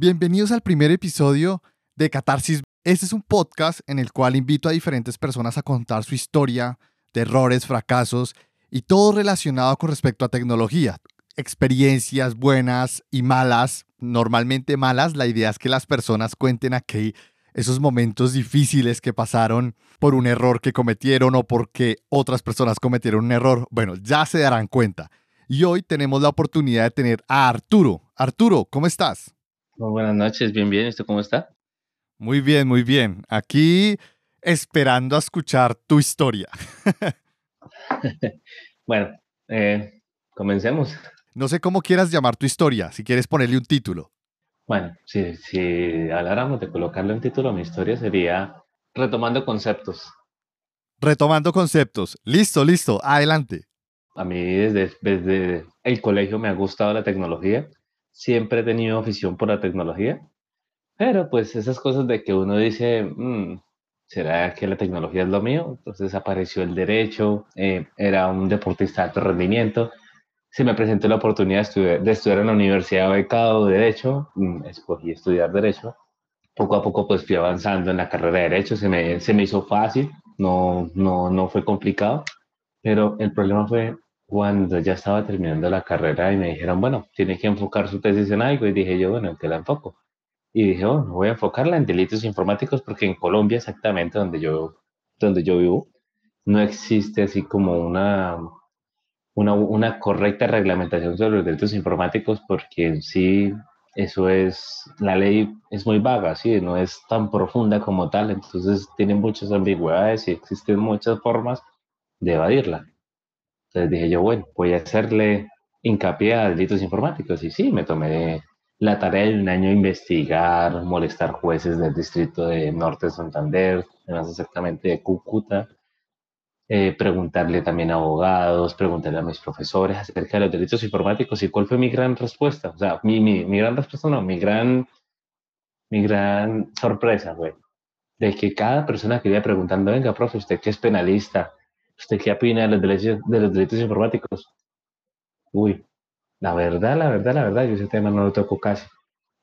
Bienvenidos al primer episodio de Catarsis. Este es un podcast en el cual invito a diferentes personas a contar su historia de errores, fracasos y todo relacionado con respecto a tecnología. Experiencias buenas y malas, normalmente malas. La idea es que las personas cuenten aquí esos momentos difíciles que pasaron por un error que cometieron o porque otras personas cometieron un error. Bueno, ya se darán cuenta. Y hoy tenemos la oportunidad de tener a Arturo. Arturo, ¿cómo estás? Buenas noches, bien, bien. ¿Esto cómo está? Muy bien, muy bien. Aquí esperando a escuchar tu historia. bueno, eh, comencemos. No sé cómo quieras llamar tu historia, si quieres ponerle un título. Bueno, si, si habláramos de colocarle un título a mi historia sería Retomando conceptos. Retomando conceptos. Listo, listo. Adelante. A mí desde, desde el colegio me ha gustado la tecnología siempre he tenido afición por la tecnología, pero pues esas cosas de que uno dice, mm, ¿será que la tecnología es lo mío? Entonces apareció el derecho, eh, era un deportista de alto rendimiento, se me presentó la oportunidad de estudiar, en la universidad becado de derecho, mm, escogí estudiar derecho, poco a poco pues fui avanzando en la carrera de derecho, se me, se me hizo fácil, no, no, no fue complicado, pero el problema fue cuando ya estaba terminando la carrera y me dijeron, bueno, tiene que enfocar su tesis en algo, y dije yo, bueno, ¿en qué la enfoco? Y dije, bueno, voy a enfocarla en delitos informáticos porque en Colombia, exactamente donde yo, donde yo vivo, no existe así como una, una, una correcta reglamentación sobre los delitos informáticos porque sí eso es, la ley es muy vaga, ¿sí? no es tan profunda como tal, entonces tiene muchas ambigüedades y existen muchas formas de evadirla. Entonces dije yo, bueno, voy a hacerle hincapié a delitos informáticos. Y sí, me tomé la tarea de un año investigar, molestar jueces del distrito de Norte de Santander, más exactamente de Cúcuta, eh, preguntarle también a abogados, preguntarle a mis profesores acerca de los delitos informáticos y cuál fue mi gran respuesta. O sea, mi, mi, mi gran respuesta no, mi gran, mi gran sorpresa fue de que cada persona que iba preguntando, venga, profe, usted que es penalista, ¿Usted qué opina de los delitos, de los delitos informáticos? Uy, la verdad, la verdad, la verdad, yo ese tema no lo toco casi.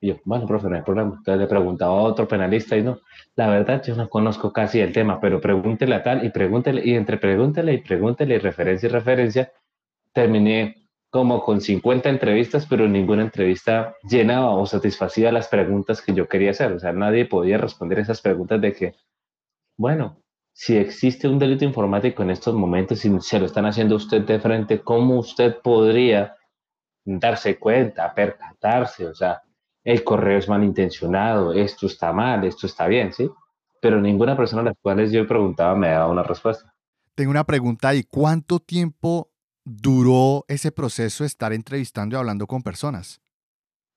Y yo, bueno, profe, no hay problema. Entonces le preguntaba a otro penalista y no, la verdad, yo no conozco casi el tema, pero pregúntele a tal y pregúntele, y entre pregúntele y pregúntele y referencia y referencia, terminé como con 50 entrevistas, pero ninguna entrevista llenaba o satisfacía las preguntas que yo quería hacer. O sea, nadie podía responder esas preguntas de que, bueno, si existe un delito informático en estos momentos y se lo están haciendo usted de frente, ¿cómo usted podría darse cuenta, percatarse? O sea, el correo es malintencionado, esto está mal, esto está bien, ¿sí? Pero ninguna persona a las cuales yo preguntaba me daba una respuesta. Tengo una pregunta y ¿cuánto tiempo duró ese proceso de estar entrevistando y hablando con personas?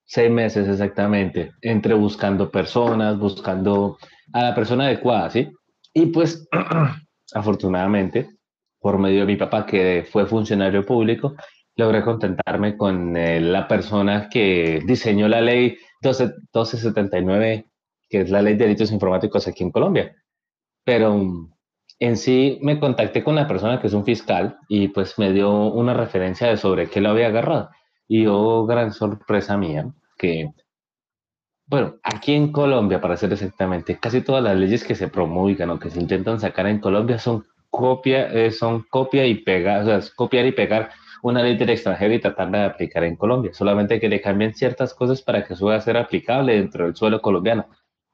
Seis meses exactamente, entre buscando personas, buscando a la persona adecuada, ¿sí? Y pues, afortunadamente, por medio de mi papá, que fue funcionario público, logré contentarme con eh, la persona que diseñó la ley 12, 1279, que es la ley de delitos informáticos aquí en Colombia. Pero en sí me contacté con la persona que es un fiscal y pues me dio una referencia de sobre qué lo había agarrado. Y oh, gran sorpresa mía, que bueno, aquí en Colombia, para ser exactamente, casi todas las leyes que se promulgan o que se intentan sacar en Colombia son copia, eh, son copia y pegar, o sea, es copiar y pegar una ley del extranjero y tratarla de aplicar en Colombia. Solamente que le cambien ciertas cosas para que pueda ser aplicable dentro del suelo colombiano.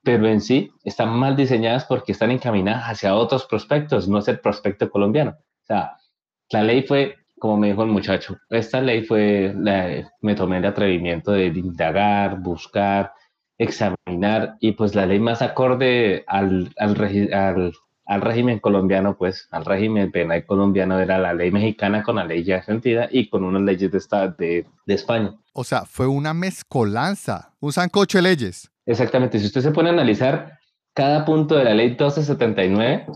Pero en sí están mal diseñadas porque están encaminadas hacia otros prospectos, no es el prospecto colombiano. O sea, la ley fue, como me dijo el muchacho, esta ley fue, me tomé el atrevimiento de indagar, buscar, examinar y pues la ley más acorde al, al, al, régimen colombiano, pues al régimen penal colombiano era la ley mexicana con la ley ya sentida y con unas leyes de, de, de España. O sea, fue una mezcolanza, un sancocho de leyes. Exactamente, si usted se pone a analizar cada punto de la ley 1279,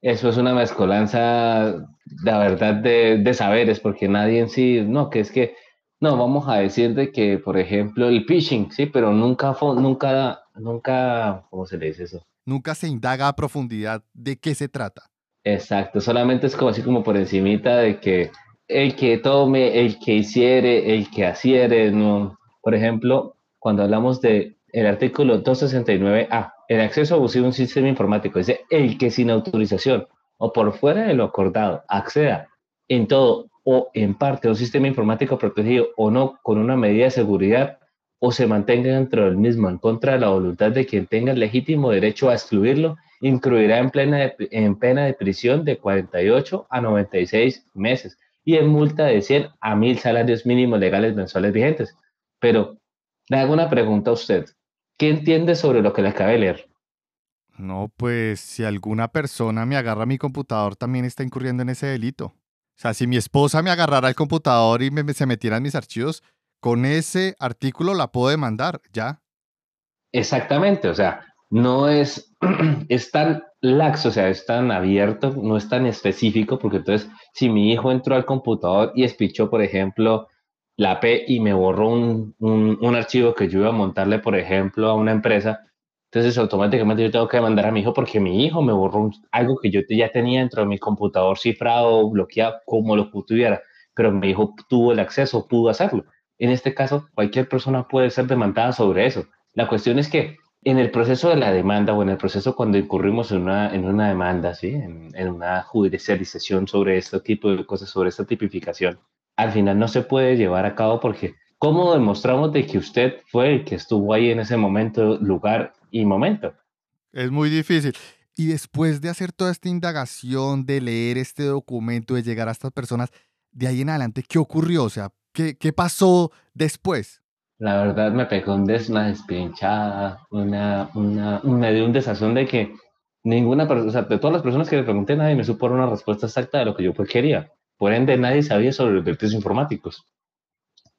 eso es una mezcolanza, la verdad, de, de saberes, porque nadie en sí, no, que es que no, vamos a decir de que, por ejemplo, el phishing, sí, pero nunca, nunca, nunca, ¿cómo se le dice eso? Nunca se indaga a profundidad de qué se trata. Exacto, solamente es como así como por encimita de que el que tome, el que hiciere, el que haciere, no. Por ejemplo, cuando hablamos de el artículo 269A, el acceso abusivo a un sistema informático, dice el que sin autorización o por fuera de lo acordado acceda en todo o en parte un sistema informático protegido o no con una medida de seguridad o se mantenga dentro del mismo en contra de la voluntad de quien tenga el legítimo derecho a excluirlo, incluirá en, plena en pena de prisión de 48 a 96 meses y en multa de 100 a 1000 salarios mínimos legales mensuales vigentes. Pero le hago una pregunta a usted. ¿Qué entiende sobre lo que le acabé de leer? No, pues si alguna persona me agarra mi computador, también está incurriendo en ese delito. O sea, si mi esposa me agarrara el computador y me, se metiera en mis archivos, con ese artículo la puedo demandar, ¿ya? Exactamente, o sea, no es, es tan laxo, o sea, es tan abierto, no es tan específico, porque entonces, si mi hijo entró al computador y espichó, por ejemplo, la P y me borró un, un, archivo que yo iba a montarle, por ejemplo, a una empresa, entonces automáticamente yo tengo que mandar a mi hijo porque mi hijo me borró algo que yo ya tenía dentro de mi computador cifrado, bloqueado, como lo tuviera, pero mi hijo tuvo el acceso, pudo hacerlo. En este caso, cualquier persona puede ser demandada sobre eso. La cuestión es que en el proceso de la demanda o en el proceso cuando incurrimos en una, en una demanda, ¿sí? en, en una judicialización sobre este tipo de cosas, sobre esta tipificación, al final no se puede llevar a cabo porque ¿cómo demostramos de que usted fue el que estuvo ahí en ese momento, lugar y momento? Es muy difícil. Y después de hacer toda esta indagación, de leer este documento, de llegar a estas personas, de ahí en adelante, ¿qué ocurrió? O sea, ¿qué, qué pasó después? La verdad me pegó un des, una despinchada, una, una, me dio un desazón de que ninguna persona, o sea, de todas las personas que le pregunté, nadie me supo una respuesta exacta de lo que yo pues quería. Por ende, nadie sabía sobre los delitos informáticos.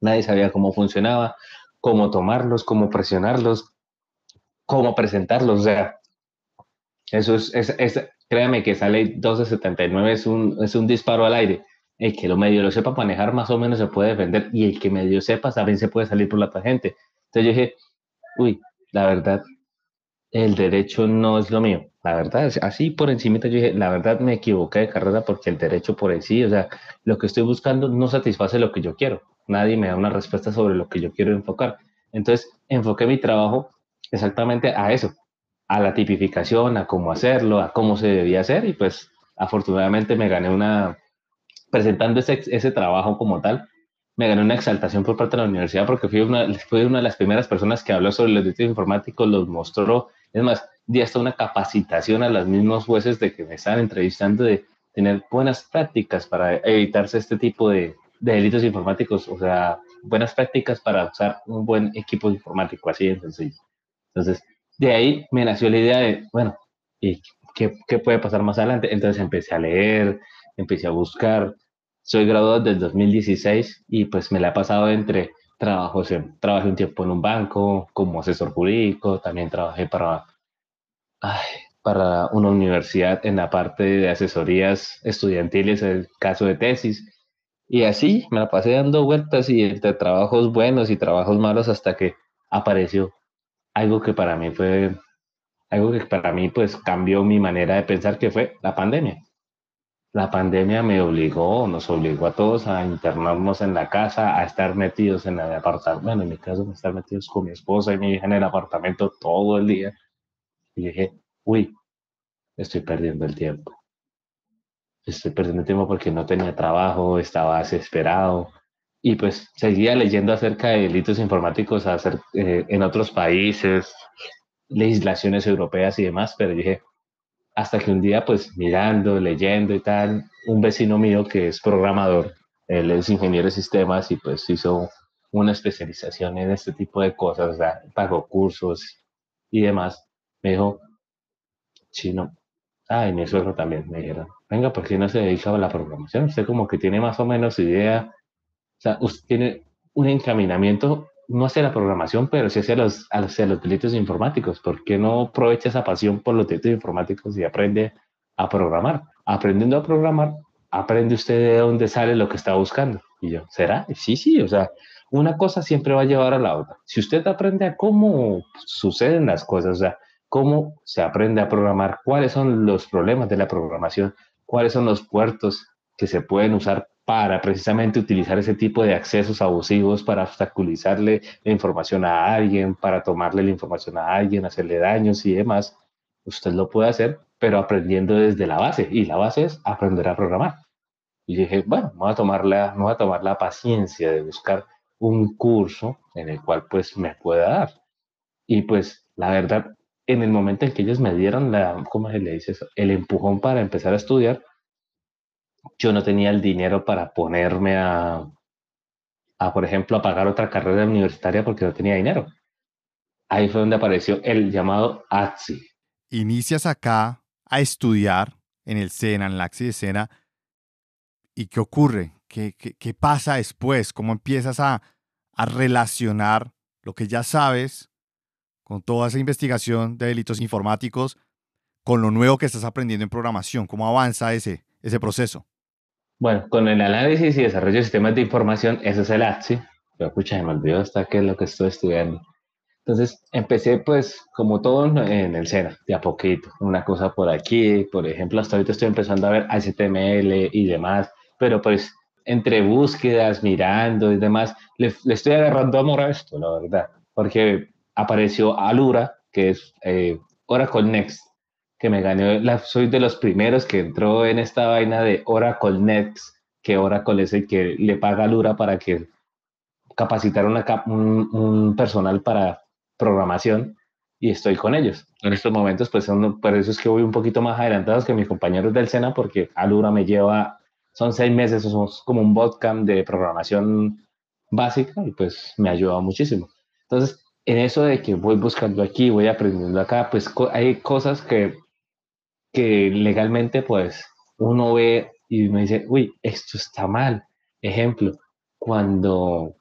Nadie sabía cómo funcionaba, cómo tomarlos, cómo presionarlos, cómo presentarlos. O sea, eso es, es, créame que esa ley 1279 es un, es un disparo al aire el que lo medio lo sepa manejar más o menos se puede defender y el que medio sepa también se puede salir por la tangente. Entonces yo dije, uy, la verdad, el derecho no es lo mío. La verdad, así por encima yo dije, la verdad me equivoqué de carrera porque el derecho por ahí sí, o sea, lo que estoy buscando no satisface lo que yo quiero. Nadie me da una respuesta sobre lo que yo quiero enfocar. Entonces, enfoqué mi trabajo exactamente a eso, a la tipificación, a cómo hacerlo, a cómo se debía hacer y pues afortunadamente me gané una, presentando ese, ese trabajo como tal, me gané una exaltación por parte de la universidad porque fui una, fui una de las primeras personas que habló sobre los delitos informáticos, los mostró. Es más, di hasta una capacitación a los mismos jueces de que me estaban entrevistando de tener buenas prácticas para evitarse este tipo de, de delitos informáticos, o sea, buenas prácticas para usar un buen equipo informático, así de sencillo. Entonces, de ahí me nació la idea de, bueno, ¿y qué, puede pasar más adelante? Entonces empecé a leer, empecé a buscar. Soy graduado desde el 2016 y pues me la he pasado entre trabajos. trabajé un tiempo en un banco como asesor jurídico, también trabajé para, para una universidad en la parte de asesorías estudiantiles, el caso de tesis. Y así me la pasé dando vueltas y entre trabajos buenos y trabajos malos hasta que apareció algo que para mí fue, algo que para mí pues cambió mi manera de pensar que fue la pandemia la pandemia me obligó, nos obligó a todos a internarnos en la casa, a estar metidos en el apartamento, bueno, en mi caso, a estar metidos con mi esposa y mi hija en el apartamento todo el día. Y dije, uy, estoy perdiendo el tiempo. Estoy perdiendo el tiempo porque no tenía trabajo, estaba desesperado. Y pues seguía leyendo acerca de delitos informáticos hacer, eh, en otros países, legislaciones europeas y demás, pero dije, hasta que un día, pues mirando, leyendo y tal, un vecino mío que es programador, él es ingeniero de sistemas y pues hizo una especialización en este tipo de cosas, o sea, pagó cursos y demás, me dijo, chino, ah, y mi suegro también me dijeron, venga, ¿por qué no se dedica a la programación? Usted como que tiene más o menos idea, o sea, usted tiene un encaminamiento no hacia la programación, pero sí hacia los, hacia los delitos informáticos. ¿Por qué no aprovecha esa pasión por los delitos informáticos y aprende a programar? Aprendiendo a programar, aprende usted de dónde sale lo que está buscando. Y yo, ¿será? Sí, sí, o sea, una cosa siempre va a llevar a la otra. Si usted aprende a cómo suceden las cosas, o sea, cómo se aprende a programar, cuáles son los problemas de la programación, cuáles son los puertos que se pueden usar para precisamente utilizar ese tipo de accesos abusivos para obstaculizarle la información a alguien, para tomarle la información a alguien, hacerle daños y demás, usted lo puede hacer, pero aprendiendo desde la base. Y la base es aprender a programar. Y dije, bueno, voy a tomar la, voy a tomar la paciencia de buscar un curso en el cual pues me pueda dar. Y pues la verdad, en el momento en que ellos me dieron la, ¿cómo se le dice eso? El empujón para empezar a estudiar, yo no tenía el dinero para ponerme a, a, por ejemplo, a pagar otra carrera universitaria porque no tenía dinero. Ahí fue donde apareció el llamado ATSI. Inicias acá a estudiar en el SENA, en el AXI de SENA, ¿y qué ocurre? ¿Qué, qué, qué pasa después? ¿Cómo empiezas a, a relacionar lo que ya sabes con toda esa investigación de delitos informáticos con lo nuevo que estás aprendiendo en programación? ¿Cómo avanza ese, ese proceso? Bueno, con el análisis y desarrollo de sistemas de información, eso es el ATSI. Pero, escucha, me olvidó hasta qué es lo que estoy estudiando. Entonces, empecé pues como todo en el SENA, de a poquito. Una cosa por aquí, por ejemplo, hasta ahorita estoy empezando a ver HTML y demás, pero pues entre búsquedas, mirando y demás, le, estoy agarrando amor a esto, la verdad, porque apareció Alura, que es eh, Oracle Next, que me gané, la, soy de los primeros que entró en esta vaina de Oracle Next, que Oracle es el que le paga a Alura para que capacitar una, un, un, personal para programación y estoy con ellos. En estos momentos, pues son, por eso es que voy un poquito más adelantados que mis compañeros del SENA, porque Alura me lleva, son seis meses, somos como un bootcamp de programación básica y pues me ayuda muchísimo. Entonces, en eso de que voy buscando aquí, voy aprendiendo acá, pues hay cosas que que legalmente pues uno ve y me dice, uy, esto está mal. Ejemplo, cuando,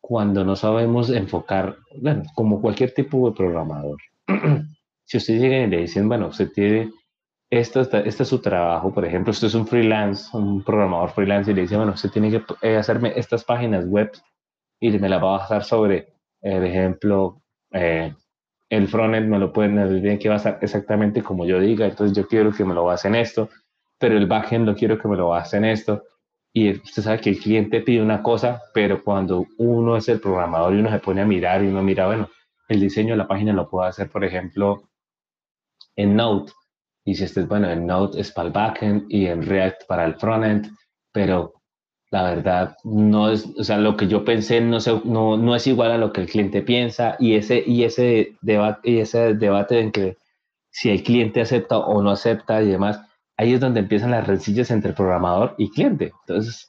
cuando no sabemos enfocar, bueno, como cualquier tipo de programador, si usted llega y le dicen, bueno, usted tiene, esto, este es su trabajo, por ejemplo, usted es un freelance, un programador freelance y le dice, bueno, usted tiene que eh, hacerme estas páginas web y me las va a basar sobre, por ejemplo, eh, el frontend me lo pueden, me tiene que basar exactamente como yo diga, entonces yo quiero que me lo basen esto, pero el backend lo quiero que me lo basen esto. Y usted sabe que el cliente pide una cosa, pero cuando uno es el programador y uno se pone a mirar y uno mira, bueno, el diseño de la página lo puedo hacer, por ejemplo, en Node. Y si este es bueno, en Node es para el backend y en React para el frontend, pero la verdad, no es, o sea, lo que yo pensé no, no, no es igual a lo que el cliente piensa y ese, y ese, debate, y ese debate en que si el cliente acepta o no acepta y demás, ahí es donde empiezan las rencillas entre programador y cliente. Entonces,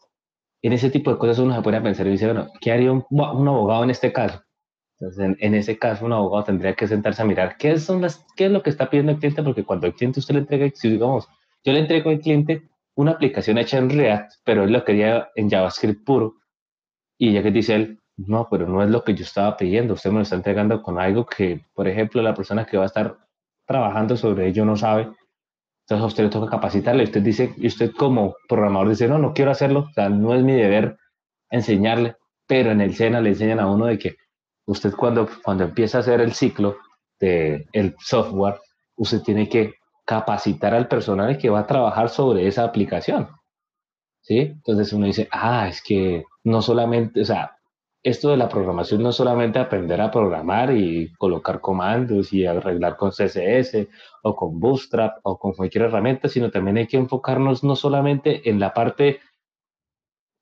en ese tipo de cosas uno se pone a pensar y dice, bueno, ¿qué haría un, un abogado en este caso? Entonces, en, en, ese caso, un abogado tendría que sentarse a mirar qué, son las, qué es lo que está pidiendo el cliente, porque cuando el cliente usted le entrega, si digamos, yo le entrego al cliente una aplicación hecha en React, pero él lo quería en JavaScript puro. Y ya que dice él, no, pero no es lo que yo estaba pidiendo, usted me lo está entregando con algo que, por ejemplo, la persona que va a estar trabajando sobre ello no sabe. Entonces a usted le toca capacitarle. Usted dice, y usted como programador dice, no, no quiero hacerlo, o sea, no es mi deber enseñarle, pero en el SENA le enseñan a uno de que usted cuando, cuando empieza a hacer el ciclo del el software, usted tiene que capacitar al personal que va a trabajar sobre esa aplicación. ¿Sí? Entonces uno dice, ah, es que no solamente, o sea, esto de la programación no solamente aprender a programar y colocar comandos y arreglar con CSS o con Bootstrap o con cualquier herramienta, sino también hay que enfocarnos no solamente en la parte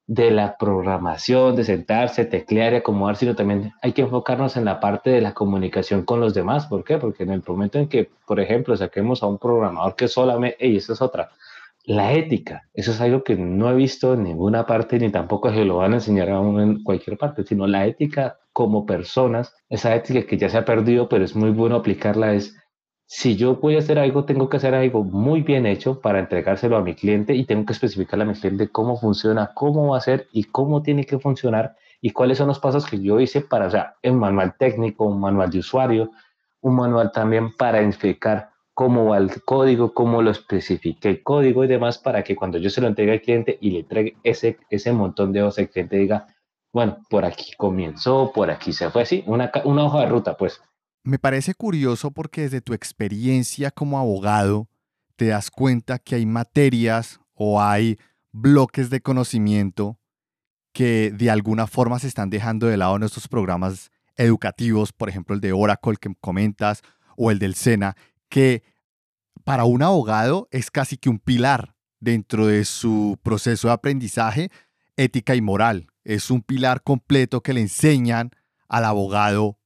de la programación, de sentarse, teclear y acomodar, sino también hay que enfocarnos en la parte de la comunicación con los demás. ¿Por qué? Porque en el momento en que, por ejemplo, saquemos a un programador que solamente, y esa es otra, la ética, eso es algo que no he visto en ninguna parte ni tampoco se lo van a enseñar a uno en cualquier parte, sino la ética como personas, esa ética que ya se ha perdido, pero es muy bueno aplicarla, es si yo voy a hacer algo, tengo que hacer algo muy bien hecho para entregárselo a mi cliente y tengo que especificarle a mi cliente cómo funciona, cómo va a ser y cómo tiene que funcionar y cuáles son los pasos que yo hice para, o sea, un manual técnico, un manual de usuario, un manual también para explicar cómo va el código, cómo lo especifique el código y demás para que cuando yo se lo entregue al cliente y le entregue ese, ese montón de hojas, el cliente diga, bueno, por aquí comenzó, por aquí se fue, así, una, una hoja de ruta, pues. Me parece curioso porque desde tu experiencia como abogado te das cuenta que hay materias o hay bloques de conocimiento que de alguna forma se están dejando de lado en estos programas educativos, por ejemplo el de Oracle que comentas o el del SENA, que para un abogado es casi que un pilar dentro de su proceso de aprendizaje, ética y moral. Es un pilar completo que le enseñan al abogado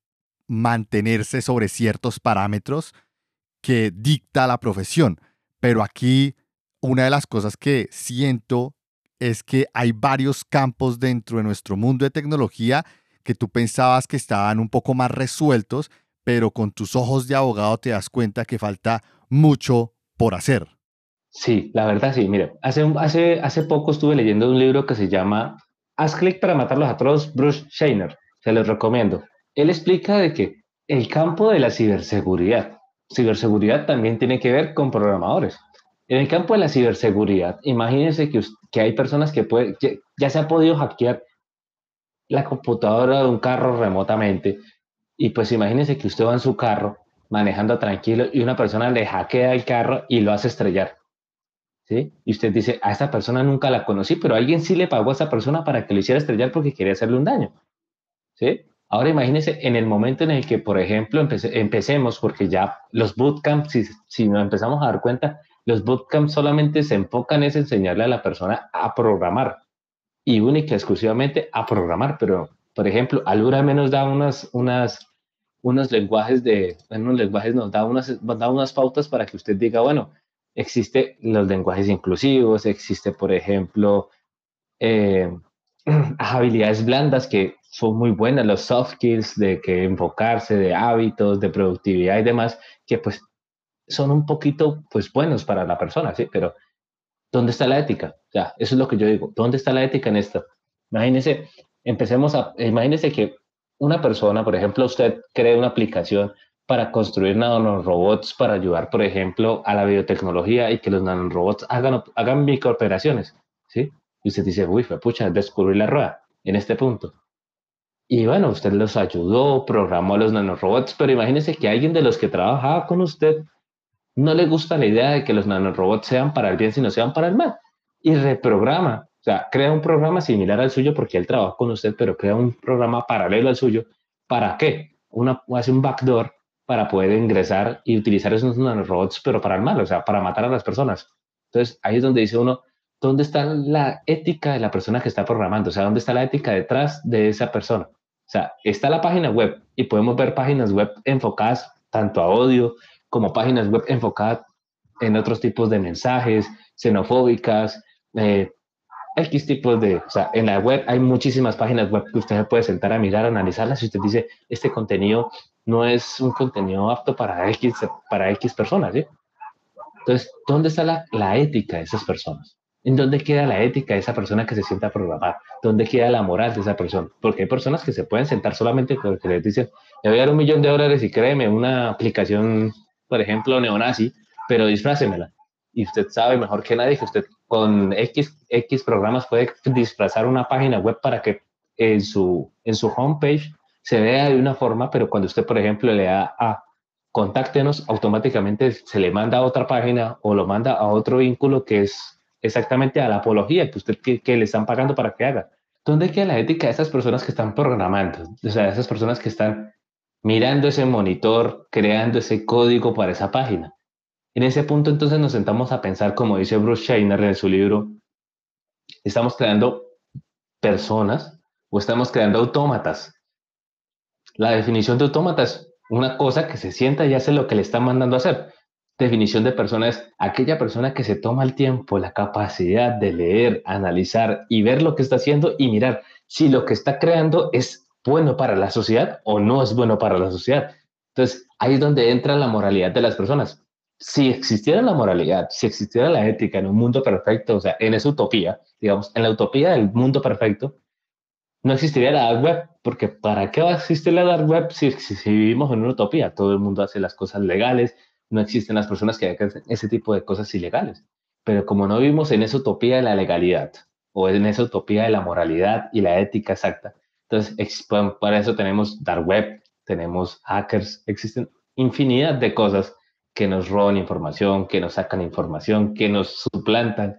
mantenerse sobre ciertos parámetros que dicta la profesión. Pero aquí una de las cosas que siento es que hay varios campos dentro de nuestro mundo de tecnología que tú pensabas que estaban un poco más resueltos, pero con tus ojos de abogado te das cuenta que falta mucho por hacer. Sí, la verdad sí. Mire, hace, hace, hace poco estuve leyendo un libro que se llama Haz clic para matarlos a todos, Bruce Shainer. Se los recomiendo. Él explica de que el campo de la ciberseguridad, ciberseguridad también tiene que ver con programadores. En el campo de la ciberseguridad, imagínense que, que hay personas que pueden, ya se ha podido hackear la computadora de un carro remotamente y pues imagínense que usted va en su carro manejando tranquilo y una persona le hackea el carro y lo hace estrellar. ¿Sí? Y usted dice, a esa persona nunca la conocí, pero alguien sí le pagó a esa persona para que lo hiciera estrellar porque quería hacerle un daño. ¿Sí? Ahora imagínense en el momento en el que, por ejemplo, empecemos, porque ya los bootcamps, si, si nos empezamos a dar cuenta, los bootcamps solamente se enfocan en enseñarle a la persona a programar. Y única exclusivamente a programar, pero por ejemplo, Alura menos da unas, unas, unos lenguajes de, unos lenguajes nos da unas, da unas pautas para que usted diga, bueno, existe los lenguajes inclusivos, existe, por ejemplo, eh, habilidades blandas que son muy buenas, los soft skills de que enfocarse, de hábitos, de productividad y demás, que pues son un poquito pues buenos para la persona, ¿sí? Pero ¿dónde está la ética? O sea, eso es lo que yo digo, ¿dónde está la ética en esto? Imagínese, empecemos a, imagínese que una persona, por ejemplo, usted cree una aplicación para construir nanorobots para ayudar, por ejemplo, a la biotecnología y que los nanorobots hagan, hagan microoperaciones, ¿sí? Y usted dice, uy, pucha, descubrir la rueda en este punto. Y bueno, usted los ayudó, programó los nanorobots, pero imagínese que alguien de los que trabajaba con usted no le gusta la idea de que los nanorobots sean para el bien, sino sean para el mal. Y reprograma, o sea, crea un programa similar al suyo porque él trabaja con usted, pero crea un programa paralelo al suyo. ¿Para qué? Una, hace un backdoor para poder ingresar y utilizar esos nanorobots, pero para el mal, o sea, para matar a las personas. Entonces, ahí es donde dice uno, ¿dónde está la ética de la persona que está programando? O sea, ¿dónde está la ética detrás de esa persona? Sea, está la página web y podemos ver páginas web enfocadas tanto a odio como páginas web enfocadas en otros tipos de mensajes, xenofóbicas, eh, X tipos de, o sea, en la web hay muchísimas páginas web que usted puede sentar a mirar, analizarlas y usted dice, este contenido no es un contenido apto para X, para X personas, ¿sí? Entonces, ¿dónde está la, la ética de esas personas? ¿En dónde queda la ética de esa persona que se sienta a programar? ¿Dónde queda la moral de esa persona? Porque hay personas que se pueden sentar solamente porque les dicen, le voy a dar un millón de dólares y créeme una aplicación, por ejemplo, neonazi, pero disfrácemela. Y usted sabe mejor que nadie que usted con X, X programas puede disfrazar una página web para que en su, en su homepage se vea de una forma, pero cuando usted, por ejemplo, le da a contáctenos, automáticamente se le manda a otra página o lo manda a otro vínculo que es exactamente a la apología que usted que, le están pagando para que haga. ¿Dónde queda la ética de esas personas que están programando? O sea, de esas personas que están mirando ese monitor, creando ese código para esa página. En ese punto entonces nos sentamos a pensar, como dice Bruce Scheiner en su libro, estamos creando personas o estamos creando autómatas. La definición de autómata es una cosa que se sienta y hace lo que le están mandando a hacer definición de persona es aquella persona que se toma el tiempo, la capacidad de leer, analizar y ver lo que está haciendo y mirar si lo que está creando es bueno para la sociedad o no es bueno para la sociedad. Entonces, ahí es donde entra la moralidad de las personas. Si existiera la moralidad, si existiera la ética en un mundo perfecto, o sea, en esa utopía, digamos, en la utopía del mundo perfecto, no existiría la dark web, porque ¿para qué va a existir la dark web si, si vivimos en una utopía? Todo el mundo hace las cosas legales, no existen las personas que hagan ese tipo de cosas ilegales. Pero como no vivimos en esa utopía de la legalidad o en esa utopía de la moralidad y la ética exacta, entonces para eso tenemos dark web, tenemos hackers, existen infinidad de cosas que nos roban información, que nos sacan información, que nos suplantan.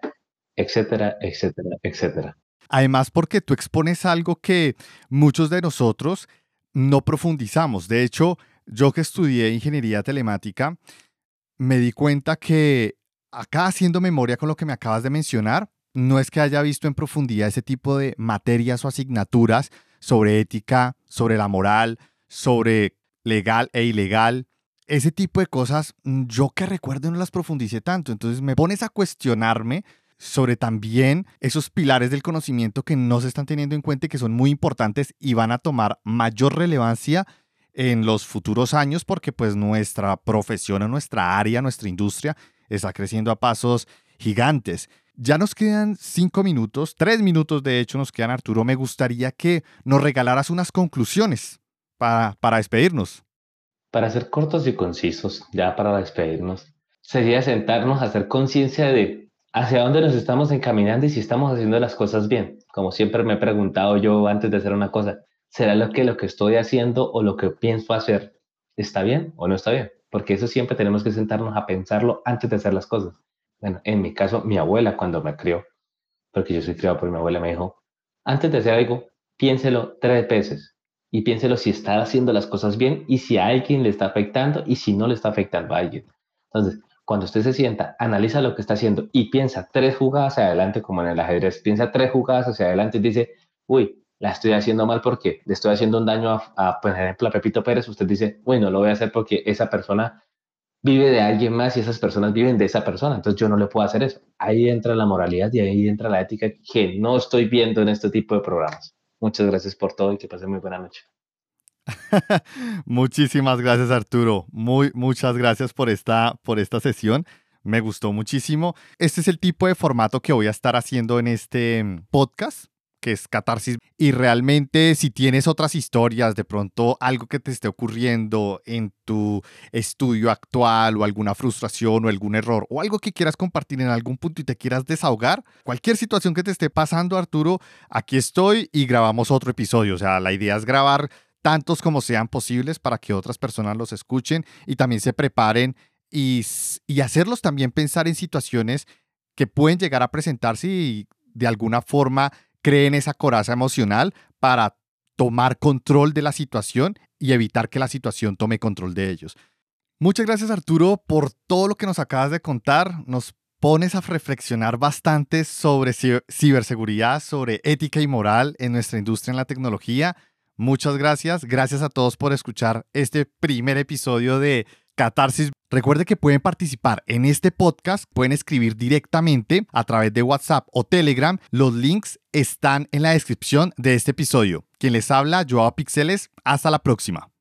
etcétera, etcétera, etcétera. Además, porque tú expones algo que muchos de nosotros no profundizamos. De hecho, yo que estudié ingeniería telemática, me di cuenta que acá haciendo memoria con lo que me acabas de mencionar, no es que haya visto en profundidad ese tipo de materias o asignaturas sobre ética, sobre la moral, sobre legal e ilegal. Ese tipo de cosas, mm, yo que recuerdo no las profundicé tanto. Entonces me pones a cuestionarme sobre también esos pilares del conocimiento que no se están teniendo en cuenta y que son muy importantes y van a tomar mayor relevancia en los futuros años porque pues nuestra profesión nuestra área, nuestra industria está creciendo a pasos gigantes. Ya nos quedan cinco minutos, tres minutos de hecho nos quedan, Arturo. Me gustaría que nos regalaras unas conclusiones para, para despedirnos. Para ser cortos y concisos, ya para despedirnos, sería sentarnos a hacer conciencia de hacia dónde nos estamos encaminando y si estamos haciendo las cosas bien. Como siempre me he preguntado yo antes de hacer una cosa, ¿será lo que lo que estoy haciendo o lo que pienso hacer está bien o no está bien? Porque eso siempre tenemos que sentarnos a pensarlo antes de hacer las cosas. Bueno, en mi caso, mi abuela cuando me crió, porque yo soy criado por mi abuela, me dijo, antes de hacer algo, piénselo tres veces y piénselo si está haciendo las cosas bien y si a alguien le está afectando y si no le está afectando a alguien. Entonces, cuando usted se sienta, analiza lo que está haciendo y piensa tres jugadas hacia adelante, como en el ajedrez, piensa tres jugadas hacia adelante y dice, uy, la estoy haciendo mal porque le estoy haciendo un daño a, por ejemplo, a Pepito Pérez, usted dice, uy, no lo voy a hacer porque esa persona vive de alguien más y esas personas viven de esa persona, entonces yo no le puedo hacer eso. Ahí entra la moralidad y ahí entra la ética que no estoy viendo en este tipo de programas. Muchas gracias por todo y que pasen muy buena noche. Muchísimas gracias Arturo. Muy, muchas gracias por esta, por esta sesión. Me gustó muchísimo. Este es el tipo de formato que voy a estar haciendo en este mm, podcast que es Catarsis. Y realmente si tienes otras historias, de pronto algo que te esté ocurriendo en tu estudio actual o alguna frustración o algún error o algo que quieras compartir en algún punto y te quieras desahogar, cualquier situación que te esté pasando, Arturo, aquí estoy y grabamos otro episodio. O sea, la idea es grabar tantos como sean posibles para que otras personas los escuchen y también se preparen y, y hacerlos también pensar en situaciones que pueden llegar a presentarse y de alguna forma creen esa coraza emocional para tomar control de la situación y evitar que la situación tome control de ellos. Muchas gracias Arturo por todo lo que nos acabas de contar. Nos pones a reflexionar bastante sobre ciberseguridad, sobre ética y moral en nuestra industria en la tecnología. Muchas gracias. Gracias a todos por escuchar este primer episodio de Catarsis. Recuerde que pueden participar en este podcast, pueden escribir directamente a través de WhatsApp o Telegram. Los links están en la descripción de este episodio. Quien les habla, Joao Pixeles. Hasta la próxima.